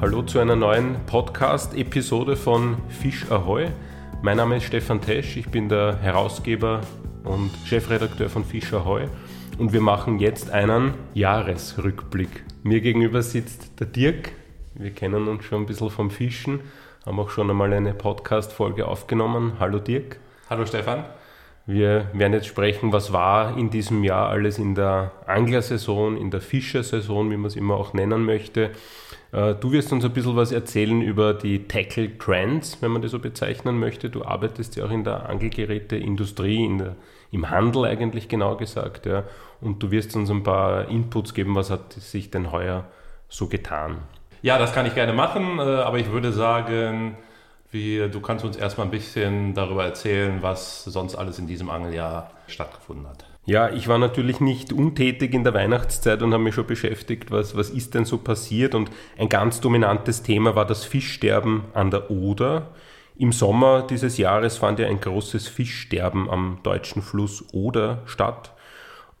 hallo zu einer neuen Podcast-Episode von Fisch Ahoy. Mein Name ist Stefan Tesch, ich bin der Herausgeber und Chefredakteur von Fisch Ahoy und wir machen jetzt einen Jahresrückblick. Mir gegenüber sitzt der Dirk, wir kennen uns schon ein bisschen vom Fischen, haben auch schon einmal eine Podcast-Folge aufgenommen. Hallo Dirk. Hallo Stefan. Wir werden jetzt sprechen, was war in diesem Jahr alles in der Anglersaison, in der Fischersaison, wie man es immer auch nennen möchte. Äh, du wirst uns ein bisschen was erzählen über die Tackle Trends, wenn man das so bezeichnen möchte. Du arbeitest ja auch in der Angelgeräteindustrie, in der, im Handel eigentlich genau gesagt. Ja. Und du wirst uns ein paar Inputs geben, was hat sich denn heuer so getan. Ja, das kann ich gerne machen, äh, aber ich würde sagen, wie, du kannst uns erstmal ein bisschen darüber erzählen, was sonst alles in diesem Angeljahr stattgefunden hat. Ja, ich war natürlich nicht untätig in der Weihnachtszeit und habe mich schon beschäftigt, was, was ist denn so passiert. Und ein ganz dominantes Thema war das Fischsterben an der Oder. Im Sommer dieses Jahres fand ja ein großes Fischsterben am deutschen Fluss Oder statt.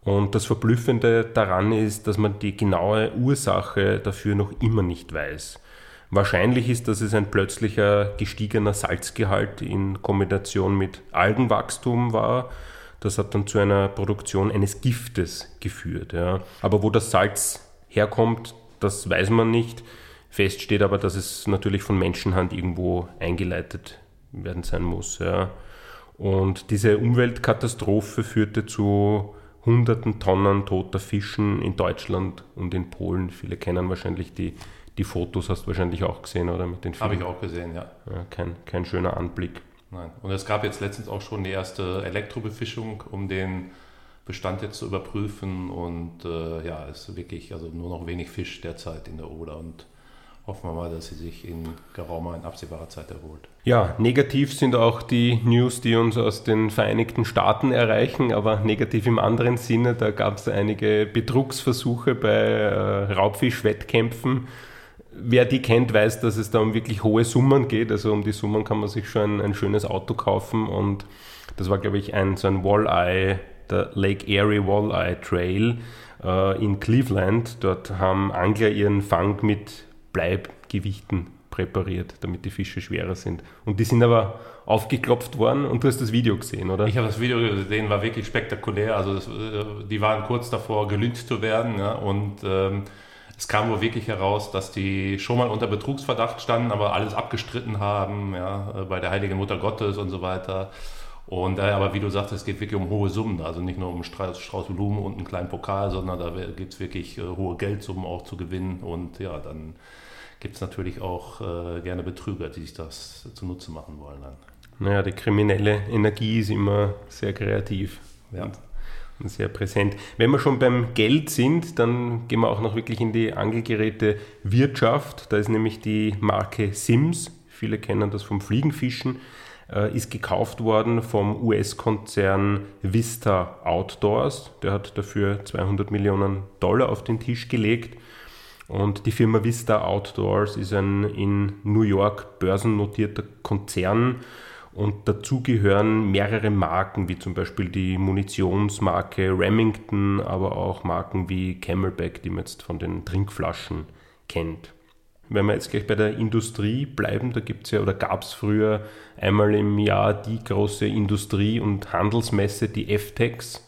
Und das Verblüffende daran ist, dass man die genaue Ursache dafür noch immer nicht weiß. Wahrscheinlich ist, dass es ein plötzlicher gestiegener Salzgehalt in Kombination mit Algenwachstum war. Das hat dann zu einer Produktion eines Giftes geführt. Ja. Aber wo das Salz herkommt, das weiß man nicht. Fest steht aber, dass es natürlich von Menschenhand irgendwo eingeleitet werden sein muss. Ja. Und diese Umweltkatastrophe führte zu hunderten Tonnen toter Fischen in Deutschland und in Polen. Viele kennen wahrscheinlich die die Fotos hast du wahrscheinlich auch gesehen, oder? Mit den Habe ich auch gesehen, ja. ja kein, kein schöner Anblick. Nein. Und es gab jetzt letztens auch schon die erste Elektrobefischung, um den Bestand jetzt zu überprüfen. Und äh, ja, es ist wirklich also nur noch wenig Fisch derzeit in der Oder. Und hoffen wir mal, dass sie sich in geraumer, in absehbarer Zeit erholt. Ja, negativ sind auch die News, die uns aus den Vereinigten Staaten erreichen, aber negativ im anderen Sinne. Da gab es einige Betrugsversuche bei äh, Raubfischwettkämpfen wer die kennt, weiß, dass es da um wirklich hohe Summen geht. Also um die Summen kann man sich schon ein, ein schönes Auto kaufen. Und das war, glaube ich, ein, so ein Walleye, der Lake Erie Walleye Trail äh, in Cleveland. Dort haben Angler ihren Fang mit Bleibgewichten präpariert, damit die Fische schwerer sind. Und die sind aber aufgeklopft worden und du hast das Video gesehen, oder? Ich habe das Video gesehen, war wirklich spektakulär. Also das, äh, die waren kurz davor, gelyncht zu werden ja, und ähm, es kam wohl wirklich heraus, dass die schon mal unter Betrugsverdacht standen, aber alles abgestritten haben, ja, bei der Heiligen Mutter Gottes und so weiter. Und äh, aber wie du sagst, es geht wirklich um hohe Summen, also nicht nur um Strauß, Strauß Blumen und einen kleinen Pokal, sondern da gibt es wirklich äh, hohe Geldsummen auch zu gewinnen. Und ja, dann gibt es natürlich auch äh, gerne Betrüger, die sich das zunutze machen wollen. Dann. Naja, die kriminelle Energie ist immer sehr kreativ. Ja. Und sehr präsent. Wenn wir schon beim Geld sind, dann gehen wir auch noch wirklich in die Angelgeräte Wirtschaft. Da ist nämlich die Marke Sims, viele kennen das vom Fliegenfischen, äh, ist gekauft worden vom US-Konzern Vista Outdoors. Der hat dafür 200 Millionen Dollar auf den Tisch gelegt. Und die Firma Vista Outdoors ist ein in New York börsennotierter Konzern und dazu gehören mehrere Marken, wie zum Beispiel die Munitionsmarke Remington, aber auch Marken wie Camelback, die man jetzt von den Trinkflaschen kennt. Wenn wir jetzt gleich bei der Industrie bleiben, da gibt es ja oder gab es früher einmal im Jahr die große Industrie- und Handelsmesse, die FTEX.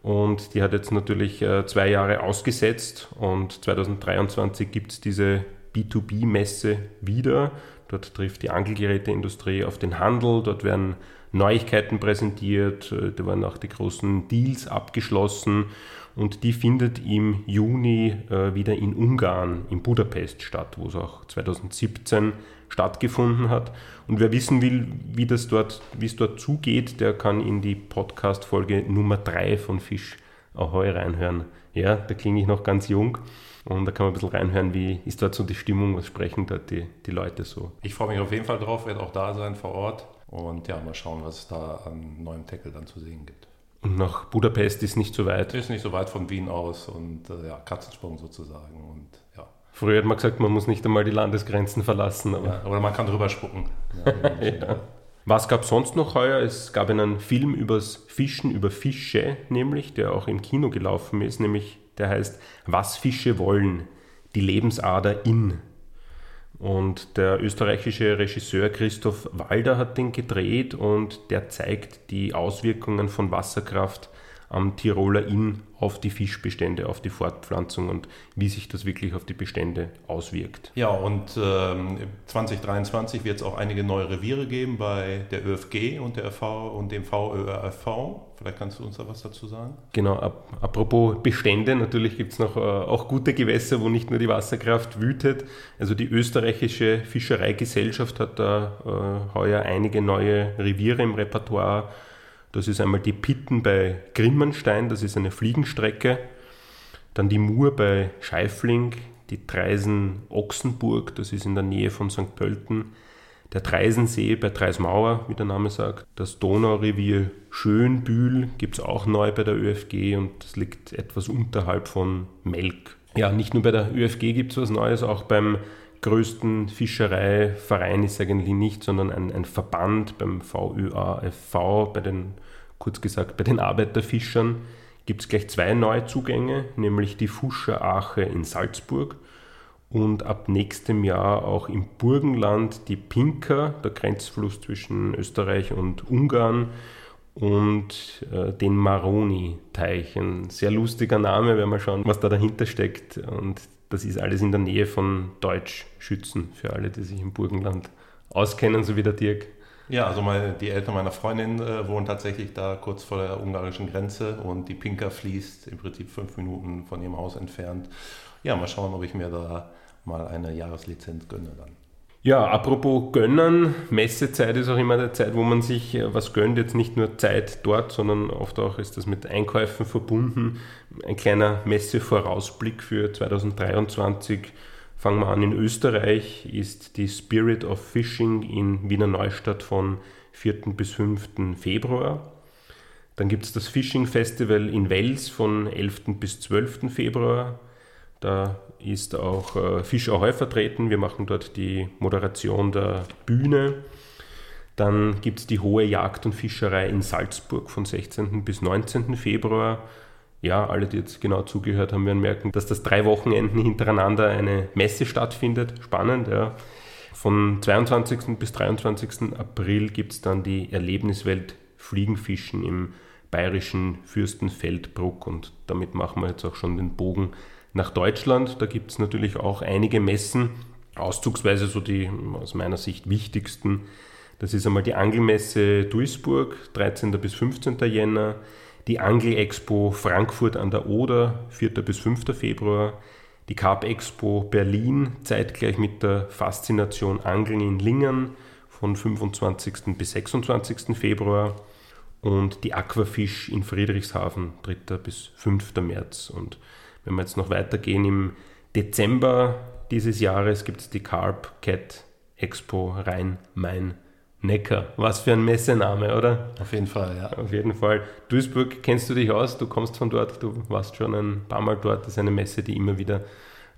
Und die hat jetzt natürlich äh, zwei Jahre ausgesetzt und 2023 gibt es diese B2B-Messe wieder. Dort trifft die Angelgeräteindustrie auf den Handel, dort werden Neuigkeiten präsentiert, äh, da werden auch die großen Deals abgeschlossen und die findet im Juni äh, wieder in Ungarn, in Budapest statt, wo es auch 2017 stattgefunden hat. Und wer wissen will, wie, das dort, wie es dort zugeht, der kann in die Podcast-Folge Nummer 3 von Fisch Ahoi reinhören. Ja, da klinge ich noch ganz jung. Und da kann man ein bisschen reinhören, wie ist dort so die Stimmung, was sprechen dort die, die Leute so. Ich freue mich auf jeden Fall drauf, werde auch da sein vor Ort und ja, mal schauen, was es da an neuem Tackle dann zu sehen gibt. Und nach Budapest ist nicht so weit? Ist nicht so weit von Wien aus und äh, ja, Katzensprung sozusagen und ja. Früher hat man gesagt, man muss nicht einmal die Landesgrenzen verlassen. Aber, ja, aber man kann drüber spucken. ja. Was gab es sonst noch heuer? Es gab einen Film übers Fischen, über Fische, nämlich, der auch im Kino gelaufen ist, nämlich der heißt Was Fische wollen, die Lebensader in. Und der österreichische Regisseur Christoph Walder hat den gedreht und der zeigt die Auswirkungen von Wasserkraft am Tiroler Inn auf die Fischbestände, auf die Fortpflanzung und wie sich das wirklich auf die Bestände auswirkt. Ja, und ähm, 2023 wird es auch einige neue Reviere geben bei der ÖFG und der FV und dem VÖRV. Vielleicht kannst du uns da was dazu sagen? Genau, ap apropos Bestände, natürlich gibt es noch äh, auch gute Gewässer, wo nicht nur die Wasserkraft wütet. Also die österreichische Fischereigesellschaft hat da äh, heuer einige neue Reviere im Repertoire das ist einmal die Pitten bei Grimmenstein, das ist eine Fliegenstrecke. Dann die Mur bei Scheifling, die Treisen Ochsenburg, das ist in der Nähe von St. Pölten. Der Treisensee bei Treismauer, wie der Name sagt. Das Donaurevier Schönbühl gibt es auch neu bei der ÖFG und das liegt etwas unterhalb von Melk. Ja, nicht nur bei der ÖFG gibt es was Neues, auch beim größten Fischereiverein ist eigentlich nicht, sondern ein, ein Verband beim VÖAFV, bei den kurz gesagt, bei den Arbeiterfischern gibt es gleich zwei neue Zugänge, nämlich die Fuscher Ache in Salzburg und ab nächstem Jahr auch im Burgenland die Pinker, der Grenzfluss zwischen Österreich und Ungarn und äh, den Maroni-Teich. Ein sehr lustiger Name, wenn wir schauen, was da dahinter steckt. Und das ist alles in der Nähe von Deutschschützen, für alle, die sich im Burgenland auskennen, so wie der Dirk. Ja, also meine, die Eltern meiner Freundin äh, wohnen tatsächlich da kurz vor der ungarischen Grenze und die Pinka fließt im Prinzip fünf Minuten von ihrem Haus entfernt. Ja, mal schauen, ob ich mir da mal eine Jahreslizenz gönne dann. Ja, apropos gönnen, Messezeit ist auch immer der Zeit, wo man sich äh, was gönnt. Jetzt nicht nur Zeit dort, sondern oft auch ist das mit Einkäufen verbunden. Ein kleiner Messevorausblick für 2023 Fangen wir an in Österreich, ist die Spirit of Fishing in Wiener Neustadt von 4. bis 5. Februar. Dann gibt es das Fishing Festival in Wels von 11. bis 12. Februar. Da ist auch äh, Fisch vertreten. Wir machen dort die Moderation der Bühne. Dann gibt es die Hohe Jagd und Fischerei in Salzburg von 16. bis 19. Februar ja, alle, die jetzt genau zugehört haben, werden merken, dass das drei Wochenenden hintereinander eine Messe stattfindet. Spannend, ja. Von 22. bis 23. April gibt es dann die Erlebniswelt Fliegenfischen im bayerischen Fürstenfeldbruck und damit machen wir jetzt auch schon den Bogen nach Deutschland. Da gibt es natürlich auch einige Messen, auszugsweise so die aus meiner Sicht wichtigsten. Das ist einmal die Angelmesse Duisburg, 13. bis 15. Jänner, die Angel-Expo Frankfurt an der Oder, 4. bis 5. Februar, die Carp Expo Berlin, zeitgleich mit der Faszination Angeln in Lingern von 25. bis 26. Februar und die Aquafisch in Friedrichshafen, 3. bis 5. März. Und wenn wir jetzt noch weitergehen, im Dezember dieses Jahres gibt es die Carp Cat Expo Rhein-Main Neckar. Was für ein Messename, oder? Auf jeden Fall, ja. Auf jeden Fall. Duisburg kennst du dich aus, du kommst von dort, du warst schon ein paar Mal dort. Das ist eine Messe, die immer wieder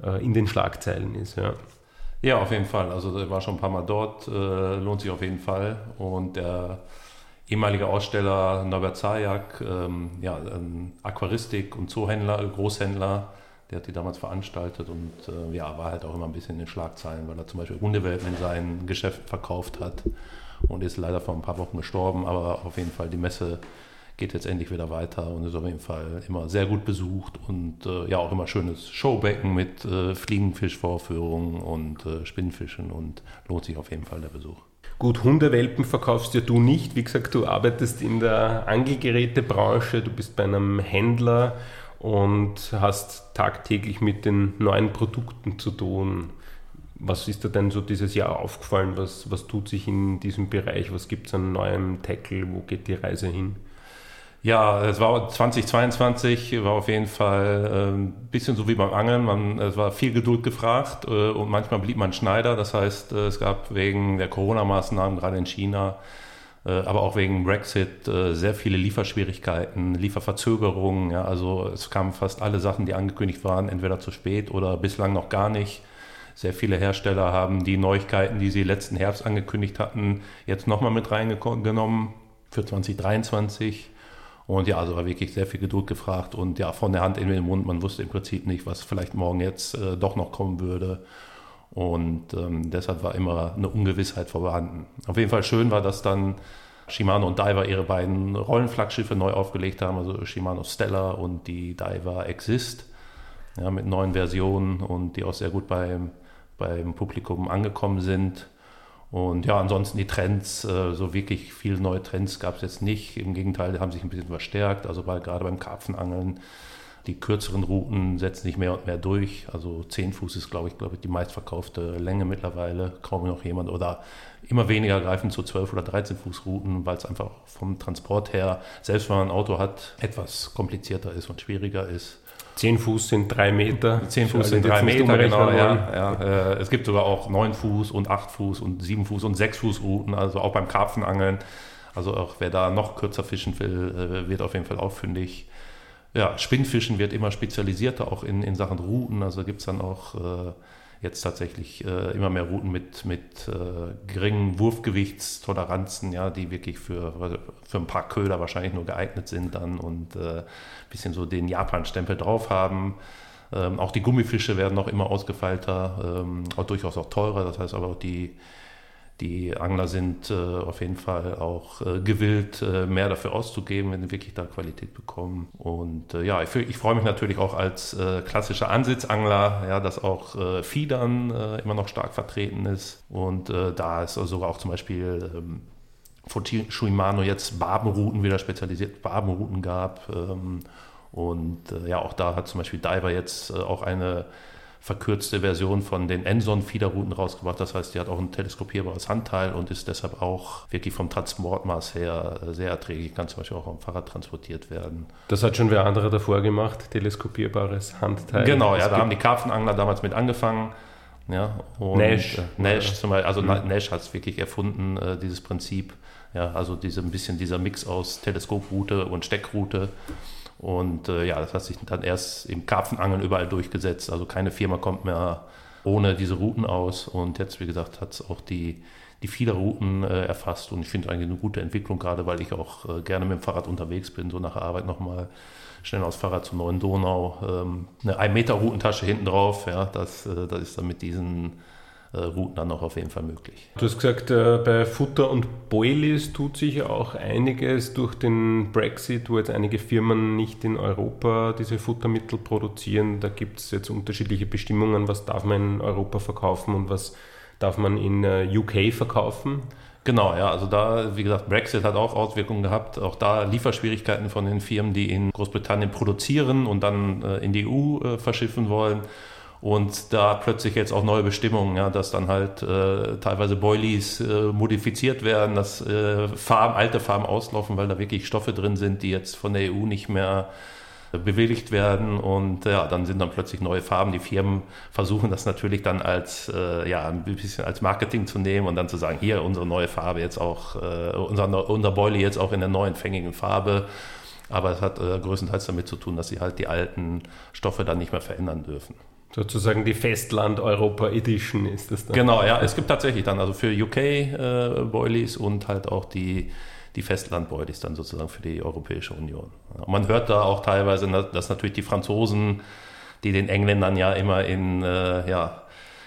äh, in den Schlagzeilen ist, ja. Ja, auf jeden Fall. Also ich war schon ein paar Mal dort, äh, lohnt sich auf jeden Fall. Und der ehemalige Aussteller Norbert Zajak, ähm, ja, ein Aquaristik- und Zoohändler, Großhändler, der hat die damals veranstaltet und äh, ja, war halt auch immer ein bisschen in den Schlagzeilen, weil er zum Beispiel Hundewelpen in seinen Geschäften verkauft hat und ist leider vor ein paar Wochen gestorben. Aber auf jeden Fall, die Messe geht jetzt endlich wieder weiter und ist auf jeden Fall immer sehr gut besucht und äh, ja auch immer schönes Showbecken mit äh, Fliegenfischvorführungen und äh, Spinnfischen und lohnt sich auf jeden Fall der Besuch. Gut, Hundewelpen verkaufst ja du nicht. Wie gesagt, du arbeitest in der Angelgerätebranche, du bist bei einem Händler und hast tagtäglich mit den neuen Produkten zu tun. Was ist dir denn so dieses Jahr aufgefallen? Was, was tut sich in diesem Bereich? Was gibt es an neuem Tackle? Wo geht die Reise hin? Ja, es war 2022, war auf jeden Fall ein ähm, bisschen so wie beim Angeln. Man, es war viel Geduld gefragt äh, und manchmal blieb man Schneider. Das heißt, äh, es gab wegen der Corona-Maßnahmen, gerade in China, äh, aber auch wegen Brexit sehr viele Lieferschwierigkeiten, Lieferverzögerungen. Ja, also es kamen fast alle Sachen, die angekündigt waren, entweder zu spät oder bislang noch gar nicht. Sehr viele Hersteller haben die Neuigkeiten, die sie letzten Herbst angekündigt hatten, jetzt nochmal mit reingenommen für 2023. Und ja, also war wirklich sehr viel Geduld gefragt und ja, von der Hand in den Mund. Man wusste im Prinzip nicht, was vielleicht morgen jetzt äh, doch noch kommen würde. Und ähm, deshalb war immer eine Ungewissheit vorhanden. Auf jeden Fall schön war, dass dann Shimano und Diver ihre beiden Rollenflaggschiffe neu aufgelegt haben, also Shimano Stella und die Diver Exist, ja, mit neuen Versionen und die auch sehr gut beim, beim Publikum angekommen sind. Und ja, ansonsten die Trends, äh, so wirklich viele neue Trends gab es jetzt nicht. Im Gegenteil, die haben sich ein bisschen verstärkt. Also bei, gerade beim Karpfenangeln, die kürzeren Routen setzen sich mehr und mehr durch. Also 10 Fuß ist, glaube ich, glaube ich, die meistverkaufte Länge mittlerweile. Kaum noch jemand. Oder immer weniger greifen zu 12 oder 13 Fuß Routen, weil es einfach vom Transport her, selbst wenn man ein Auto hat, etwas komplizierter ist und schwieriger ist. 10 Fuß sind 3 Meter. 10 Fuß sind 3 Meter, genau. Ja, ja. Äh, es gibt sogar auch 9 Fuß und 8 Fuß und 7 Fuß und 6 Fuß Routen, also auch beim Karpfenangeln. Also auch wer da noch kürzer fischen will, äh, wird auf jeden Fall auffündig. Ja, Spinnfischen wird immer spezialisierter, auch in, in Sachen Routen. Also gibt es dann auch äh, jetzt tatsächlich äh, immer mehr Routen mit, mit äh, geringen Wurfgewichtstoleranzen, ja, die wirklich für, für ein paar Köder wahrscheinlich nur geeignet sind dann und ein äh, bisschen so den Japan-Stempel drauf haben. Ähm, auch die Gummifische werden noch immer ausgefeilter, ähm, auch durchaus auch teurer. Das heißt aber auch die die Angler sind äh, auf jeden Fall auch äh, gewillt, äh, mehr dafür auszugeben, wenn sie wirklich da Qualität bekommen. Und äh, ja, ich, ich freue mich natürlich auch als äh, klassischer Ansitzangler, ja, dass auch äh, Fiedern immer noch stark vertreten ist. Und da ist sogar auch zum Beispiel ähm, von Shimano jetzt Barbenrouten wieder spezialisiert Barbenrouten gab. Ähm, und ja, auch da hat zum Beispiel Diver jetzt auch eine verkürzte Version von den Enson-Fiederrouten rausgebracht. Das heißt, die hat auch ein teleskopierbares Handteil und ist deshalb auch wirklich vom Transportmaß her sehr erträglich, kann zum Beispiel auch am Fahrrad transportiert werden. Das hat schon wer andere davor gemacht, teleskopierbares Handteil. Genau, ja, da haben die Karpfenangler damals mit angefangen. Ja, Nash. Äh, Nash zum Beispiel, also mhm. Nash hat es wirklich erfunden, äh, dieses Prinzip. Ja, also diese, ein bisschen dieser Mix aus Teleskoproute und Steckroute. Und äh, ja, das hat sich dann erst im Karpfenangeln überall durchgesetzt. Also keine Firma kommt mehr ohne diese Routen aus. Und jetzt, wie gesagt, hat es auch die, die Fiederrouten äh, erfasst. Und ich finde eigentlich eine gute Entwicklung, gerade weil ich auch äh, gerne mit dem Fahrrad unterwegs bin, so nach der Arbeit nochmal schnell aus Fahrrad zur neuen Donau. Ähm, eine 1 Meter Routentasche hinten drauf, ja, das, äh, das ist dann mit diesen Routen dann auch auf jeden Fall möglich. Du hast gesagt, äh, bei Futter und Boilies tut sich auch einiges durch den Brexit, wo jetzt einige Firmen nicht in Europa diese Futtermittel produzieren. Da gibt es jetzt unterschiedliche Bestimmungen, was darf man in Europa verkaufen und was darf man in äh, UK verkaufen. Genau, ja, also da, wie gesagt, Brexit hat auch Auswirkungen gehabt. Auch da Lieferschwierigkeiten von den Firmen, die in Großbritannien produzieren und dann in die EU verschiffen wollen. Und da plötzlich jetzt auch neue Bestimmungen, ja, dass dann halt äh, teilweise Boilies äh, modifiziert werden, dass äh, Farben, alte Farben auslaufen, weil da wirklich Stoffe drin sind, die jetzt von der EU nicht mehr bewilligt werden und ja, dann sind dann plötzlich neue Farben. Die Firmen versuchen das natürlich dann als äh, ja ein bisschen als Marketing zu nehmen und dann zu sagen, hier unsere neue Farbe jetzt auch, äh, unser, unser Boilie jetzt auch in der neuen fängigen Farbe. Aber es hat äh, größtenteils damit zu tun, dass sie halt die alten Stoffe dann nicht mehr verändern dürfen. Sozusagen die Festland-Europa-Edition ist das dann. Genau, ja, es gibt tatsächlich dann also für UK äh, und halt auch die, die Festland-Boilies dann sozusagen für die Europäische Union. Man hört da auch teilweise, dass natürlich die Franzosen, die den Engländern ja immer in äh, ja,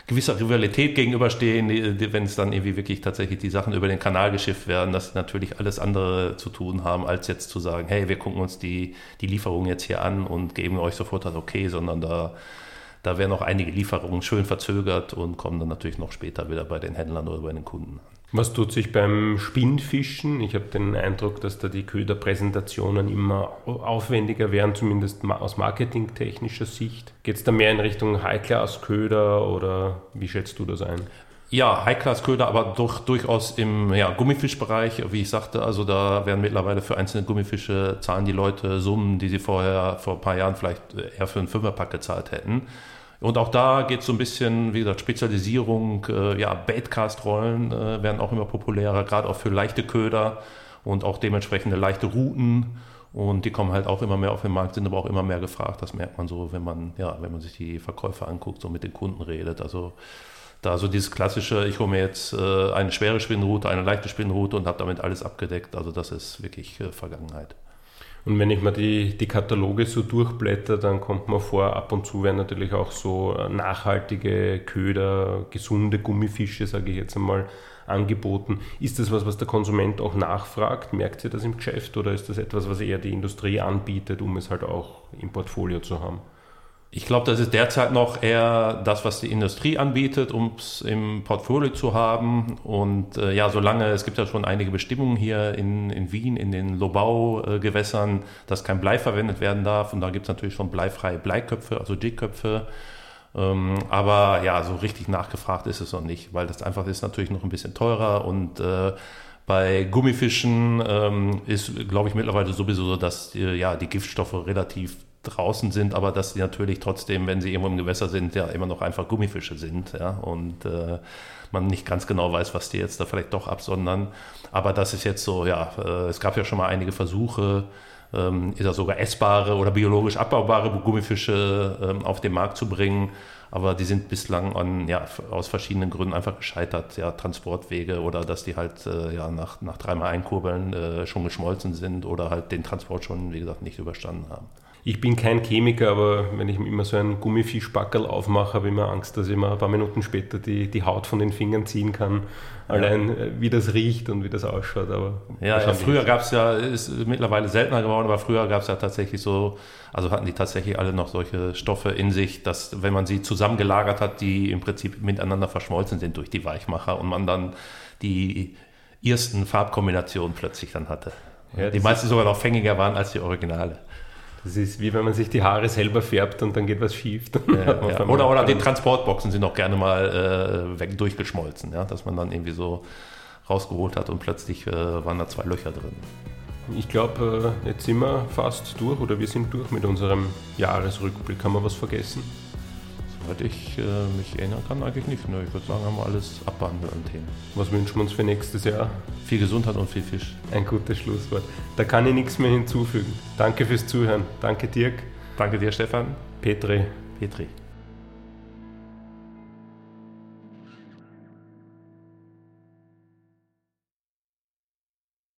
gewisser Rivalität gegenüberstehen, wenn es dann irgendwie wirklich tatsächlich die Sachen über den Kanal geschifft werden, dass sie natürlich alles andere zu tun haben, als jetzt zu sagen, hey, wir gucken uns die, die Lieferung jetzt hier an und geben euch sofort das Okay, sondern da da werden auch einige Lieferungen schön verzögert und kommen dann natürlich noch später wieder bei den Händlern oder bei den Kunden Was tut sich beim Spinnfischen? Ich habe den Eindruck, dass da die Köderpräsentationen immer aufwendiger werden, zumindest aus marketingtechnischer Sicht. Geht es da mehr in Richtung High-Class-Köder oder wie schätzt du das ein? Ja, High-Class-Köder, aber doch durchaus im ja, Gummifischbereich, wie ich sagte. Also da werden mittlerweile für einzelne Gummifische zahlen die Leute Summen, die sie vorher vor ein paar Jahren vielleicht eher für einen Fünferpack gezahlt hätten. Und auch da geht es so ein bisschen, wie gesagt, Spezialisierung, äh, ja, Baitcast-Rollen äh, werden auch immer populärer, gerade auch für leichte Köder und auch dementsprechende leichte Routen. Und die kommen halt auch immer mehr auf den Markt, sind aber auch immer mehr gefragt. Das merkt man so, wenn man, ja, wenn man sich die Verkäufer anguckt, so mit den Kunden redet. Also da so dieses klassische, ich hole mir jetzt äh, eine schwere Spinnroute, eine leichte Spinnroute und habe damit alles abgedeckt. Also das ist wirklich äh, Vergangenheit. Und wenn ich mir die, die Kataloge so durchblätter, dann kommt man vor, ab und zu werden natürlich auch so äh, nachhaltige Köder, gesunde Gummifische, sage ich jetzt einmal, angeboten. Ist das was, was der Konsument auch nachfragt? Merkt ihr das im Geschäft oder ist das etwas, was eher die Industrie anbietet, um es halt auch im Portfolio zu haben? Ich glaube, das ist derzeit noch eher das, was die Industrie anbietet, um es im Portfolio zu haben. Und äh, ja, solange, es gibt ja schon einige Bestimmungen hier in, in Wien, in den Lobau-Gewässern, äh, dass kein Blei verwendet werden darf. Und da gibt es natürlich schon bleifreie Bleiköpfe, also Jigköpfe. Ähm, aber ja, so richtig nachgefragt ist es noch nicht, weil das einfach ist natürlich noch ein bisschen teurer und äh, bei Gummifischen ähm, ist, glaube ich, mittlerweile sowieso so, dass die, ja, die Giftstoffe relativ draußen sind, aber dass sie natürlich trotzdem, wenn sie irgendwo im Gewässer sind, ja immer noch einfach Gummifische sind, ja, und äh, man nicht ganz genau weiß, was die jetzt da vielleicht doch absondern. Aber das ist jetzt so, ja, äh, es gab ja schon mal einige Versuche, ähm, ist er sogar essbare oder biologisch abbaubare Gummifische ähm, auf den Markt zu bringen. Aber die sind bislang an, ja, aus verschiedenen Gründen einfach gescheitert. Ja, Transportwege oder dass die halt äh, ja, nach, nach dreimal Einkurbeln äh, schon geschmolzen sind oder halt den Transport schon, wie gesagt, nicht überstanden haben. Ich bin kein Chemiker, aber wenn ich immer so einen Gummifischbackel aufmache, habe ich immer Angst, dass ich mir ein paar Minuten später die, die Haut von den Fingern ziehen kann. Allein ja. Äh, wie das riecht und wie das ausschaut. Aber ja, ja früher gab es ja, ist mittlerweile seltener geworden, aber früher gab es ja tatsächlich so, also hatten die tatsächlich alle noch solche Stoffe in sich, dass wenn man sie zusammengelagert hat, die im Prinzip miteinander verschmolzen sind durch die Weichmacher und man dann die ersten Farbkombinationen plötzlich dann hatte. Ja, die meisten sogar noch fängiger waren als die Originale. Das ist wie wenn man sich die Haare selber färbt und dann geht was schief. Ja, ja. Oder, oder die Transportboxen sind auch gerne mal äh, weg durchgeschmolzen, ja? dass man dann irgendwie so rausgeholt hat und plötzlich äh, waren da zwei Löcher drin. Ich glaube, äh, jetzt sind wir fast durch oder wir sind durch mit unserem Jahresrückblick. Haben wir was vergessen? Soweit ich äh, mich erinnern kann, eigentlich nicht. Ne? Ich würde sagen, haben wir alles abbehandelt an Themen. Was wünschen wir uns für nächstes Jahr? Viel Gesundheit und viel Fisch. Ein gutes Schlusswort. Da kann ich nichts mehr hinzufügen. Danke fürs Zuhören. Danke Dirk. Danke dir, Stefan. Petri. Petri.